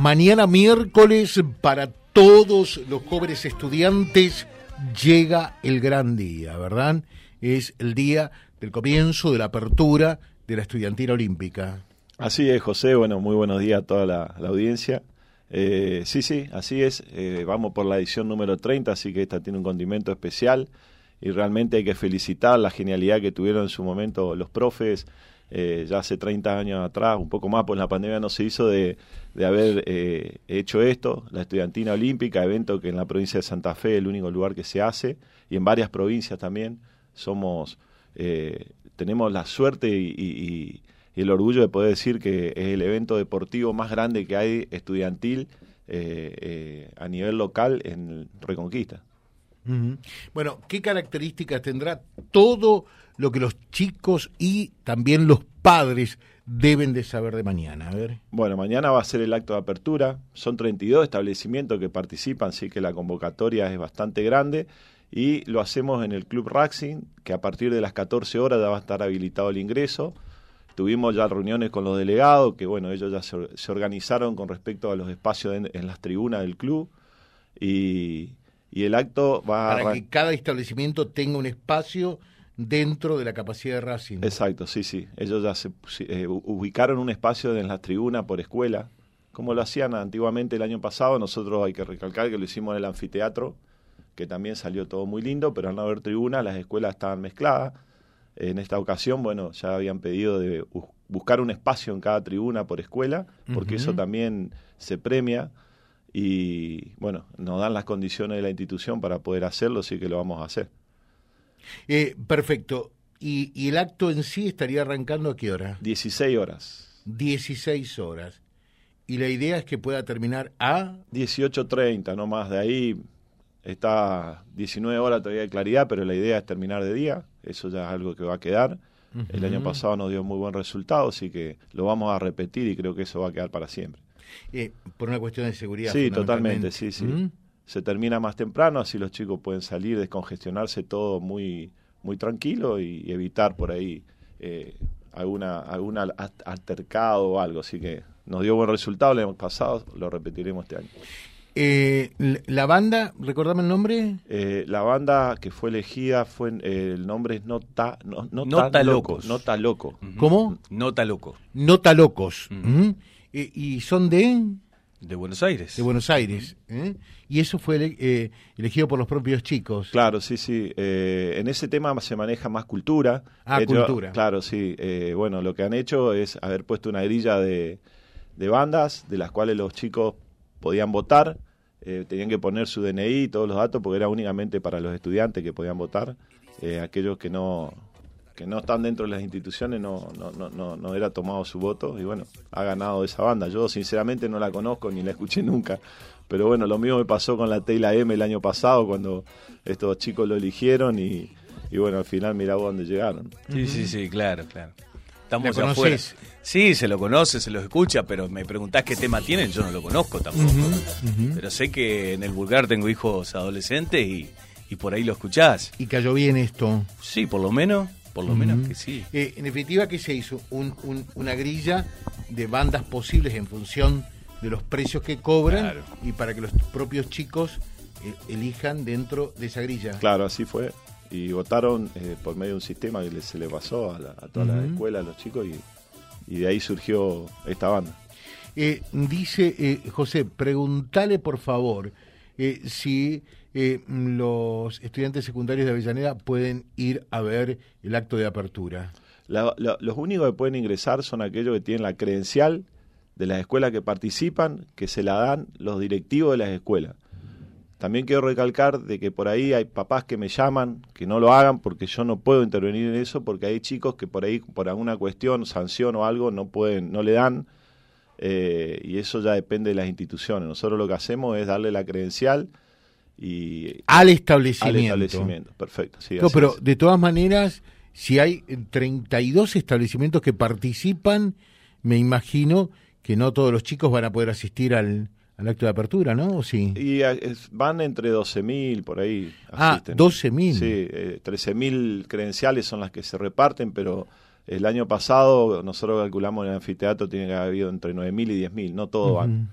mañana miércoles para todos los jóvenes estudiantes llega el gran día, ¿verdad? Es el día del comienzo de la apertura de la estudiantina olímpica. Así es, José. Bueno, muy buenos días a toda la, audiencia. Eh, sí, sí, así es. Eh, vamos por la edición número 30, así que esta tiene un condimento especial y realmente hay que felicitar la genialidad que tuvieron en su momento los profes, eh, ya hace 30 años atrás, un poco más, pues la pandemia no se hizo de, haber eh, hecho esto, la estudiantina olímpica, evento que en la provincia de Santa Fe es el único lugar que se hace, y en varias provincias también, somos, eh, tenemos la suerte y, el orgullo de poder decir que es el evento deportivo más grande que hay estudiantil a nivel local en Reconquista. Bueno, ¿qué características tendrá todo lo que los chicos y también los padres deben de saber de mañana? A ver. Bueno, mañana va a ser el acto de apertura. Son 32 establecimientos que participan, así que la convocatoria es bastante grande. Y lo hacemos en el Club Raxing, que a partir de las 14 horas ya va a estar habilitado el ingreso. Tuvimos ya reuniones con los delegados, que bueno, ellos ya se, organizaron con respecto a los espacios en las tribunas del club. Y, y el acto va Para que cada establecimiento tenga un espacio dentro de la capacidad de Racing. Exacto, sí, sí. Ellos ya se eh, ubicaron un espacio en las tribunas por escuela, como lo hacían antiguamente el año pasado. Nosotros hay que recalcar que lo hicimos en el anfiteatro, que también salió todo muy lindo, pero al no haber tribuna, las escuelas estaban mezcladas. En esta ocasión, bueno, ya habían pedido de buscar un espacio en cada tribuna por escuela, porque eso también se premia y bueno, nos dan las condiciones de la institución para poder hacerlo, así que lo vamos a hacer. Eh, perfecto. ¿Y, ¿Y, el acto en sí estaría arrancando a qué hora? 16 horas. 16 horas. ¿Y la idea es que pueda terminar a? 18.30, no más. De ahí está 19 horas todavía de claridad, pero la idea es terminar de día. Eso ya es algo que va a quedar. El año pasado nos dio muy buen resultado, así que lo vamos a repetir y creo que eso va a quedar para siempre. Eh, por una cuestión de seguridad. Sí, totalmente, sí, sí. ¿Mm? Se termina más temprano, así los chicos pueden salir, descongestionarse todo muy, muy tranquilo y evitar por ahí eh, alguna, alguna altercado o algo. Así que nos dio buen resultado el año pasado, lo repetiremos este año. Eh, la banda, recordame el nombre. Eh, la banda que fue elegida fue el nombre es Nota no, Nota, Locos. Nota Loco. ¿Cómo? Nota Loco. Nota Locos. Eh, ¿Y son de? De Buenos Aires. De Buenos Aires. ¿eh? Y eso fue eh, elegido por los propios chicos. Claro, sí, sí. en ese tema se maneja más cultura. Ah, cultura. Claro, sí. bueno, lo que han hecho es haber puesto una grilla de, de bandas de las cuales los chicos podían votar. tenían que poner su DNI y todos los datos porque era únicamente para los estudiantes que podían votar. aquellos que no, que no están dentro de las instituciones no, no, no, no, era tomado su voto y bueno, ha ganado esa banda. Yo sinceramente no la conozco ni la escuché nunca, pero bueno, lo mismo me pasó con la Tela M el año pasado cuando estos chicos lo eligieron y, bueno, al final mirá dónde llegaron. Sí, sí, sí, claro, claro. Estamos afuera. Sí, se lo conoce, se lo escucha, pero me preguntás qué tema tienen, yo no lo conozco tampoco. Pero sé que en el vulgar tengo hijos adolescentes y, y por ahí lo escuchás. ¿Y cayó bien esto? Sí, por lo menos. Por lo menos que sí. Eh, en definitiva, ¿qué se hizo? una grilla de bandas posibles en función de los precios que cobran y para que los propios chicos eh, elijan dentro de esa grilla. Claro, así fue. Y votaron eh, por medio de un sistema que se le pasó a, toda la escuela, a los chicos, y, de ahí surgió esta banda. dice José, pregúntale por favor si eh, los estudiantes secundarios de Avellaneda pueden ir a ver el acto de apertura? los únicos que pueden ingresar son aquellos que tienen la credencial de las escuelas que participan, que se la dan los directivos de las escuelas. También quiero recalcar de que por ahí hay papás que me llaman que no lo hagan porque yo no puedo intervenir en eso porque hay chicos que por ahí por alguna cuestión, sanción o algo no pueden, no le dan eh, y eso ya depende de las instituciones. Nosotros lo que hacemos es darle la credencial y al establecimiento. Al establecimiento, perfecto. no, pero de todas maneras, si hay 32 establecimientos que participan, me imagino que no todos los chicos van a poder asistir al, acto de apertura, ¿no? ¿O sí? Y van entre 12.000 por ahí. Ah, 12.000. Sí, eh, 13.000 credenciales son las que se reparten, pero el año pasado nosotros calculamos en el anfiteatro tiene que haber habido entre 9.000 y 10.000, no todos van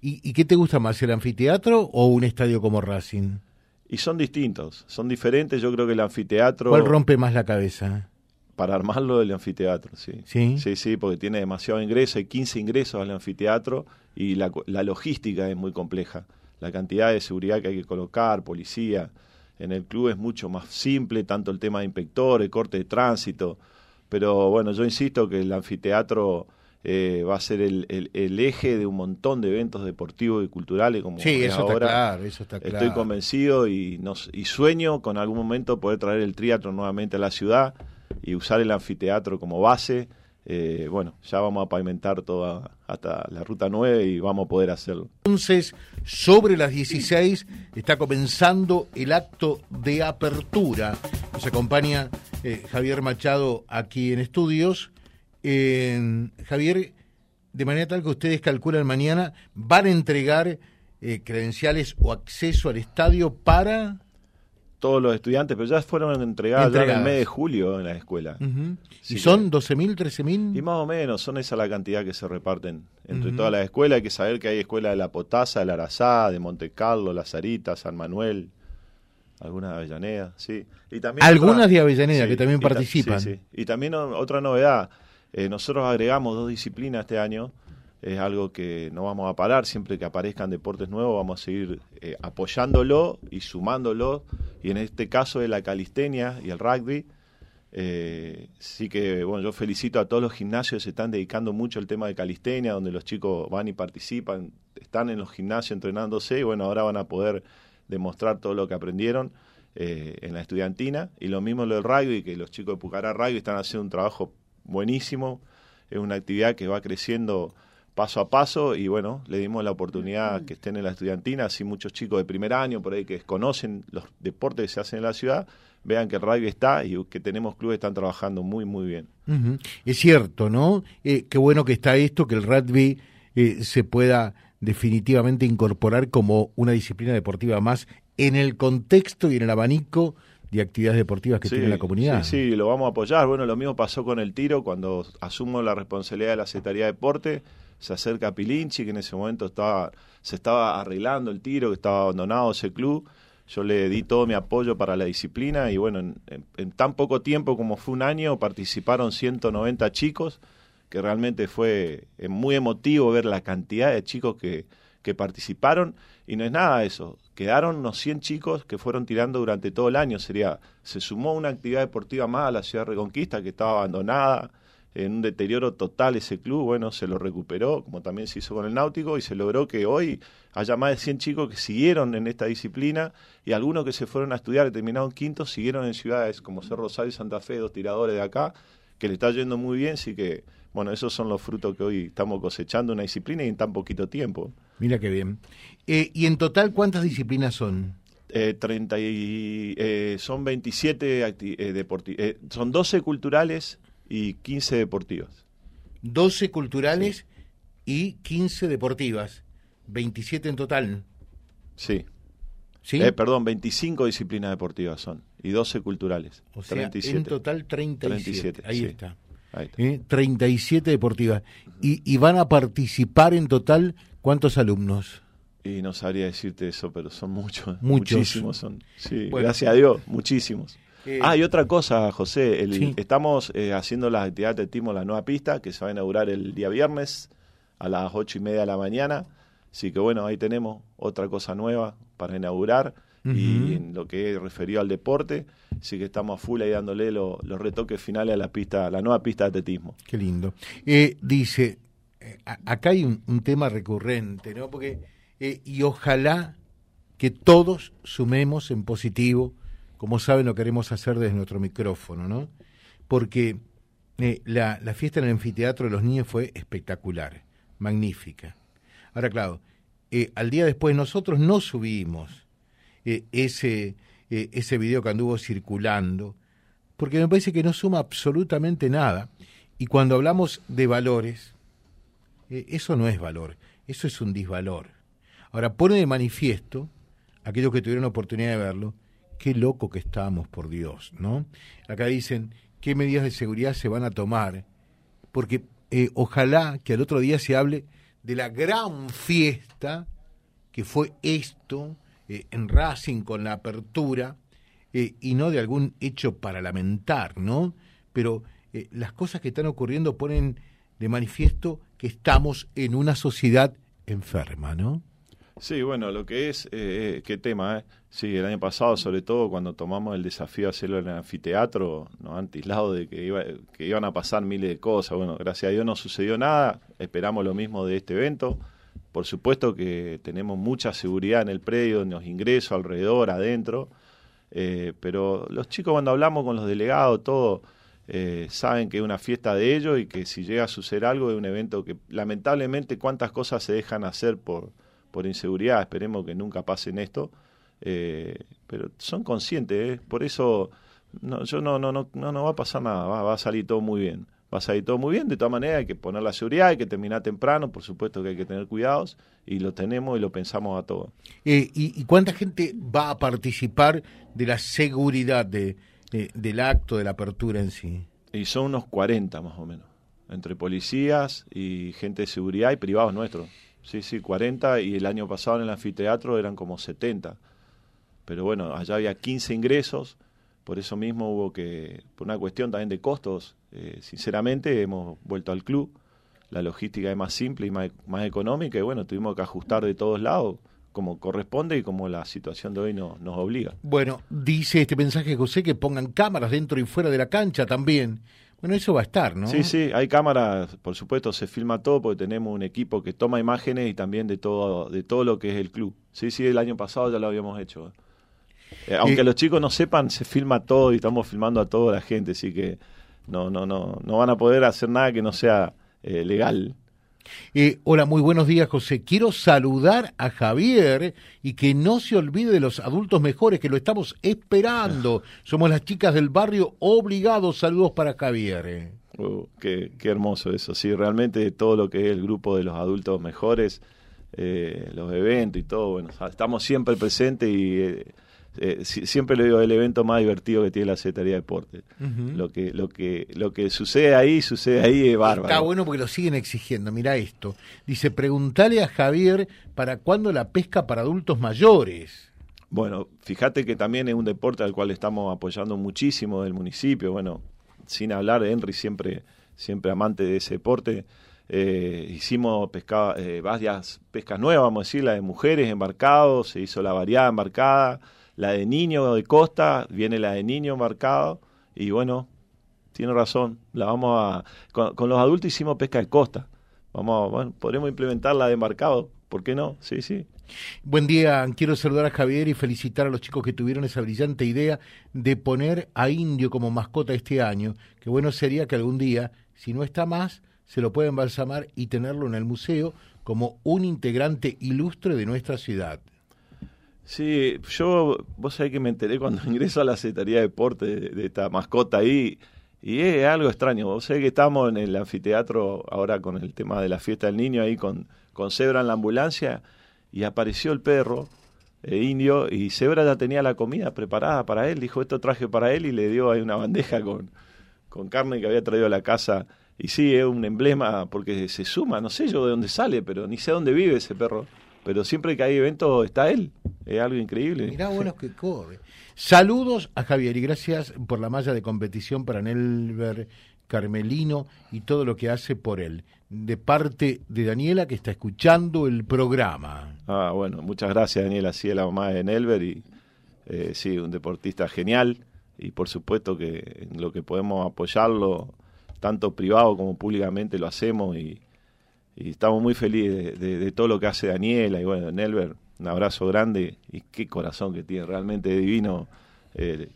¿Y, qué te gusta más, el anfiteatro o un estadio como Racing? Y son distintos, son diferentes. Yo creo que el anfiteatro. ¿Cuál rompe más la cabeza? Para armarlo el anfiteatro, sí. Sí. Sí, sí, porque tiene demasiado ingreso, hay 15 ingresos al anfiteatro y la, la logística es muy compleja. La cantidad de seguridad que hay que colocar, policía. En el club es mucho más simple, tanto el tema de inspectores, corte de tránsito. Pero bueno, yo insisto que el anfiteatro eh, va a ser el, el, eje de un montón de eventos deportivos y culturales como sí, eso ahora. Está claro, eso está claro. Estoy convencido y, nos, y sueño con algún momento poder traer el triatlo nuevamente a la ciudad y usar el anfiteatro como base. Eh, bueno, ya vamos a pavimentar toda hasta la ruta 9 y vamos a poder hacerlo. Entonces, sobre las 16 está comenzando el acto de apertura. Nos acompaña eh, Javier Machado aquí en estudios. Javier, de manera tal que ustedes calculan mañana, van a entregar eh, credenciales o acceso al estadio para todos los estudiantes, pero ya fueron entregados ya en el mes de julio en la escuela. ¿Y son 12.000, 13.000? Y más o menos, son esa la cantidad que se reparten entre todas las escuelas. Hay que saber que hay escuelas de La Potasa, de La Arazá, de Monte Carlo, La Sarita, San Manuel, algunas de Avellaneda, sí. Y también algunas de Avellaneda que también participan. sí, y también otra novedad, eh, nosotros agregamos dos disciplinas este año es algo que no vamos a parar, siempre que aparezcan deportes nuevos vamos a seguir eh, apoyándolo y sumándolo, y en este caso es la calistenia y el rugby. Eh, sí que, bueno, yo felicito a todos los gimnasios que se están dedicando mucho al tema de calistenia, donde los chicos van y participan, están en los gimnasios entrenándose y bueno, ahora van a poder demostrar todo lo que aprendieron eh, en la estudiantina. Y lo mismo lo del rugby, que los chicos de Pucará Rugby están haciendo un trabajo buenísimo, es una actividad que va creciendo paso a paso y bueno, le dimos la oportunidad que estén en la estudiantina, así muchos chicos de primer año por ahí que desconocen los deportes que se hacen en la ciudad, vean que el rugby está y que tenemos clubes que están trabajando muy, muy bien. Es cierto, ¿no? Eh, qué bueno que está esto, que el rugby eh, se pueda definitivamente incorporar como una disciplina deportiva más en el contexto y en el abanico de actividades deportivas que tiene la comunidad. Sí, sí, lo vamos a apoyar. Bueno, lo mismo pasó con el tiro cuando asumo la responsabilidad de la Secretaría de Deporte se acerca a Pilinchi, que en ese momento estaba, se estaba arreglando el tiro, que estaba abandonado ese club. Yo le di todo mi apoyo para la disciplina y bueno, en, tan poco tiempo como fue un año participaron 190 chicos, que realmente fue eh, muy emotivo ver la cantidad de chicos que, que participaron. Y no es nada eso, quedaron unos 100 chicos que fueron tirando durante todo el año, sería, se sumó una actividad deportiva más a la ciudad de Reconquista que estaba abandonada, en un deterioro total ese club, bueno, se lo recuperó, como también se hizo con el Náutico, y se logró que hoy haya más de 100 chicos que siguieron en esta disciplina y algunos que se fueron a estudiar terminaron quinto siguieron en ciudades como Cerro Rosario y Santa Fe, dos tiradores de acá, que le está yendo muy bien, así que, bueno, esos son los frutos que hoy estamos cosechando una disciplina y en tan poquito tiempo. Mira qué bien. Eh, ¿Y en total cuántas disciplinas son? Eh, 30 y, eh, son 27 eh, deportivas, eh, son 12 culturales y 15 deportivas. 12 culturales y 15 deportivas. 27 en total. Sí. ¿Sí? Eh, perdón, 25 disciplinas deportivas son y 12 culturales. O sea, en total 37. Ahí, está. Está. 37 eh, deportivas. Y, y van a participar en total cuántos alumnos? Y no sabría decirte eso, pero son muchos. Muchos. Muchísimos son. Sí, gracias a Dios, muchísimos ah, y otra cosa, José, estamos eh, haciendo las actividades de Timo La Nueva Pista, que se va a inaugurar el día viernes a las ocho y media de la mañana. Así que bueno, ahí tenemos otra cosa nueva para inaugurar y en lo que es referido al deporte. Así que estamos a full ahí dándole los retoques finales a la pista, la nueva pista de atletismo. Qué lindo. Eh, dice, eh, acá hay un, un, tema recurrente, ¿no? Porque, y ojalá que todos sumemos en positivo como saben, lo queremos hacer desde nuestro micrófono, ¿no? Porque eh, la, fiesta en el anfiteatro de los niños fue espectacular, magnífica. Ahora, claro, eh, al día después nosotros no subimos eh, ese, ese video que anduvo circulando, porque me parece que no suma absolutamente nada. Y cuando hablamos de valores, eso no es valor, eso es un disvalor. Ahora, pone de manifiesto, aquellos que tuvieron oportunidad de verlo, qué loco que estamos, por Dios, ¿no? Acá dicen, ¿qué medidas de seguridad se van a tomar? Porque eh, ojalá que al otro día se hable de la gran fiesta que fue esto eh, en Racing con la apertura eh, y no de algún hecho para lamentar, ¿no? Pero eh, las cosas que están ocurriendo ponen de manifiesto que estamos en una sociedad enferma, ¿no? Sí, bueno, lo que es, eh, qué tema, ¿eh? Sí, el año pasado, sobre todo cuando tomamos el desafío de hacerlo en el anfiteatro, nos han tislado de que, iba, que iban a pasar miles de cosas. Bueno, gracias a Dios no sucedió nada, esperamos lo mismo de este evento. Por supuesto que tenemos mucha seguridad en el predio, en los ingresos, alrededor, adentro. Eh, pero los chicos cuando hablamos con los delegados, todo, eh, saben que es una fiesta de ellos y que si llega a suceder algo es un evento que lamentablemente cuántas cosas se dejan hacer por por inseguridad, esperemos que nunca pasen esto, eh, pero son conscientes, ¿eh? por eso no, yo no, no, no, no, no va a pasar nada, va, a salir todo muy bien, va a salir todo muy bien, de todas maneras hay que poner la seguridad, hay que terminar temprano, por supuesto que hay que tener cuidados y lo tenemos y lo pensamos a todo. Eh, y, cuánta gente va a participar de la seguridad de, del acto, de la apertura en sí? Y son unos 40 más o menos, entre policías y gente de seguridad y privados nuestros. Sí, sí, 40 y el año pasado en el anfiteatro eran como 70. Pero bueno, allá había 15 ingresos, por eso mismo hubo que, por una cuestión también de costos, eh, sinceramente hemos vuelto al club. La logística es más simple y más, más, económica y bueno, tuvimos que ajustar de todos lados como corresponde y como la situación de hoy nos obliga. Bueno, dice este mensaje José que pongan cámaras dentro y fuera de la cancha también. Bueno, eso va a estar, ¿no? Sí, sí, hay cámaras, por supuesto, se filma todo porque tenemos un equipo que toma imágenes y también de todo, de todo lo que es el club. Sí, sí, el año pasado ya lo habíamos hecho. Eh, aunque los chicos no sepan, se filma todo y estamos filmando a toda la gente, así que no, no, no, no van a poder hacer nada que no sea eh, legal. Eh, hola, muy buenos días, José. Quiero saludar a Javier y que no se olvide de los adultos mejores, que lo estamos esperando. Somos las chicas del barrio obligados. Saludos para Javier. Eh. Uh, qué, hermoso eso. Sí, realmente todo lo que es el grupo de los adultos mejores, eh, los eventos y todo, bueno, estamos siempre presentes y eh, siempre le digo el evento más divertido que tiene la Secretaría de Deporte. Lo que lo que lo que sucede ahí sucede ahí es bárbaro. Está bueno porque lo siguen exigiendo. Mira esto. Dice, "Preguntale a Javier para cuándo la pesca para adultos mayores." Bueno, fíjate que también es un deporte al cual estamos apoyando muchísimo del municipio. Bueno, sin hablar de Henry siempre siempre amante de ese deporte. Eh, hicimos pesca, eh, varias pescas nuevas, vamos a decir, la de mujeres embarcados, se hizo la variada embarcada, la de niño de costa, viene la de niño marcado y bueno, tiene razón, la vamos a con, los adultos hicimos pesca de costa. Vamos, bueno, podremos implementar la de embarcado, ¿por qué no? Sí, sí. Buen día, quiero saludar a Javier y felicitar a los chicos que tuvieron esa brillante idea de poner a Indio como mascota este año. Qué bueno sería que algún día, si no está más, se lo pueda embalsamar y tenerlo en el museo como un integrante ilustre de nuestra ciudad. Sí, yo, vos sabés que me enteré cuando ingreso a la Secretaría de Deporte de, esta mascota ahí, y es algo extraño. Vos sabés que estamos en el anfiteatro ahora con el tema de la fiesta del niño, ahí con, con Zebra en la ambulancia, y apareció el perro eh, indio, y Zebra ya tenía la comida preparada para él, dijo esto traje para él, y le dio ahí una bandeja con, con carne que había traído a la casa. Y sí, es un emblema porque se suma, no sé yo de dónde sale, pero ni sé dónde vive ese perro pero siempre que hay evento está él. Es algo increíble. Mirá, bueno que corre. Saludos a Javier y gracias por la malla de competición para Nelver Carmelino y todo lo que hace por él. De parte de Daniela que está escuchando el programa. Ah, bueno, muchas gracias Daniela, sí, la mamá de Nelver y eh, sí, un deportista genial y por supuesto que en lo que podemos apoyarlo, tanto privado como públicamente lo hacemos y, y estamos muy felices de, todo lo que hace Daniela. Y bueno, Nelver, un abrazo grande y qué corazón que tiene, realmente divino. Eh,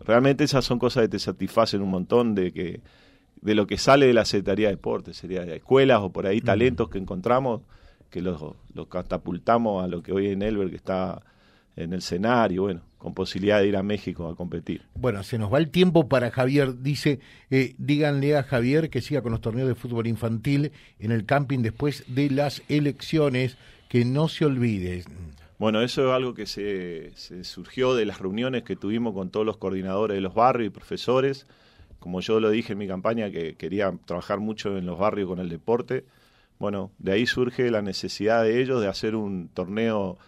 realmente esas son cosas que te satisfacen un montón de que de lo que sale de la Secretaría de Deportes, sería de escuelas o por ahí talentos que encontramos, que los, los catapultamos a lo que hoy en Nelver que está en el escenario, bueno, con posibilidad de ir a México a competir. Bueno, se nos va el tiempo para Javier. Dice, eh, díganle a Javier que siga con los torneos de fútbol infantil en el camping después de las elecciones, que no se olvide. Bueno, eso es algo que se, se surgió de las reuniones que tuvimos con todos los coordinadores de los barrios y profesores. Como yo lo dije en mi campaña, que quería trabajar mucho en los barrios con el deporte bueno, de ahí surge la necesidad de ellos de hacer un torneo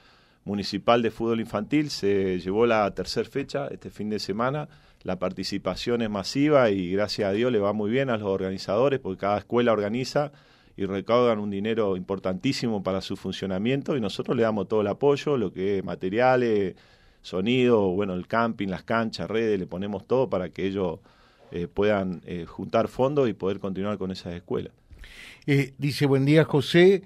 municipal de fútbol infantil. Se llevó la tercera fecha este fin de semana. La participación es masiva y gracias a Dios le va muy bien a los organizadores porque cada escuela organiza y recaudan un dinero importantísimo para su funcionamiento y nosotros le damos todo el apoyo, lo que es materiales, sonido, bueno, el camping, las canchas, redes, le ponemos todo para que ellos eh, puedan eh, juntar fondos y poder continuar con esas escuelas. Eh, dice, buen día José,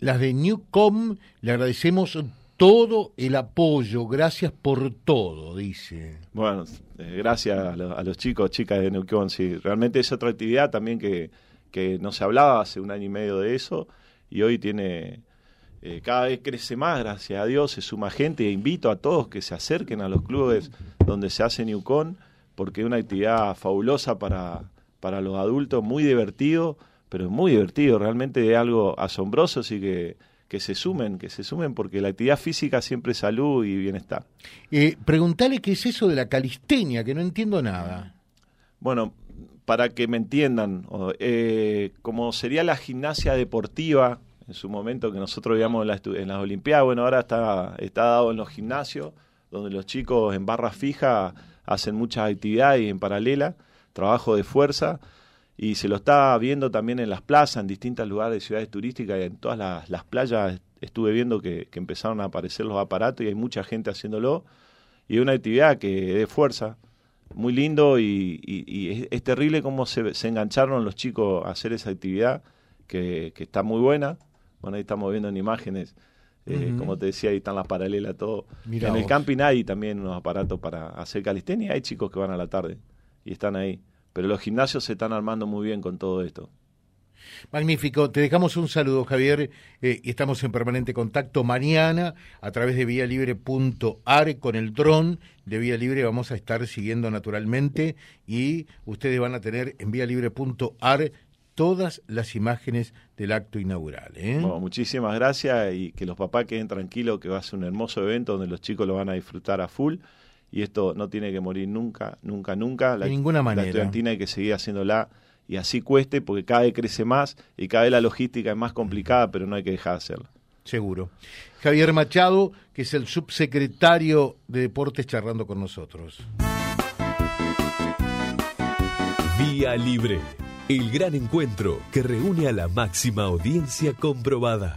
las de Newcom, le agradecemos todo el apoyo, gracias por todo, dice. Bueno, gracias a, los chicos, chicas de Newcom, sí, realmente es otra actividad también que, que no se hablaba hace un año y medio de eso y hoy tiene eh, cada vez crece más, gracias a Dios, se suma gente e invito a todos que se acerquen a los clubes donde se hace Newcon, porque es una actividad fabulosa para, para los adultos, muy divertido, pero muy divertido, realmente es algo asombroso, así que que se sumen, que se sumen porque la actividad física siempre es salud y bienestar. Eh, preguntale qué es eso de la calistenia, que no entiendo nada. Bueno, para que me entiendan, eh, como sería la gimnasia deportiva en su momento que nosotros veíamos en, las Olimpiadas, bueno, ahora está, está dado en los gimnasios, donde los chicos en barra fija hacen muchas actividades en paralela, trabajo de fuerza, y se lo está viendo también en las plazas, en distintos lugares de ciudades turísticas, y en todas las, playas estuve viendo que, empezaron a aparecer los aparatos y hay mucha gente haciéndolo, y es una actividad que de fuerza, muy lindo y, es, terrible cómo se, se, engancharon los chicos a hacer esa actividad, que, que está muy buena, bueno, ahí estamos viendo en imágenes, eh, como te decía, ahí están las paralelas, todo. en el camping hay también unos aparatos para hacer calistenia, hay chicos que van a la tarde y están ahí. Pero los gimnasios se están armando muy bien con todo esto. Magnífico, te dejamos un saludo Javier eh, y estamos en permanente contacto mañana a través de vialibre.ar con el dron de Vía Libre vamos a estar siguiendo naturalmente y ustedes van a tener en vialibre.ar todas las imágenes del acto inaugural. ¿eh? muchísimas gracias y que los papás queden tranquilos que va a ser un hermoso evento donde los chicos lo van a disfrutar a full y esto no tiene que morir nunca, nunca, nunca. La, de ninguna manera. La estudiantina hay que seguir haciéndola y así cueste porque cada vez crece más y cada vez la logística es más complicada, pero no hay que dejar de hacerla. Seguro. Javier Machado, que es el subsecretario de Deportes, charlando con nosotros. Vía Libre el gran encuentro que reúne a la máxima audiencia comprobada.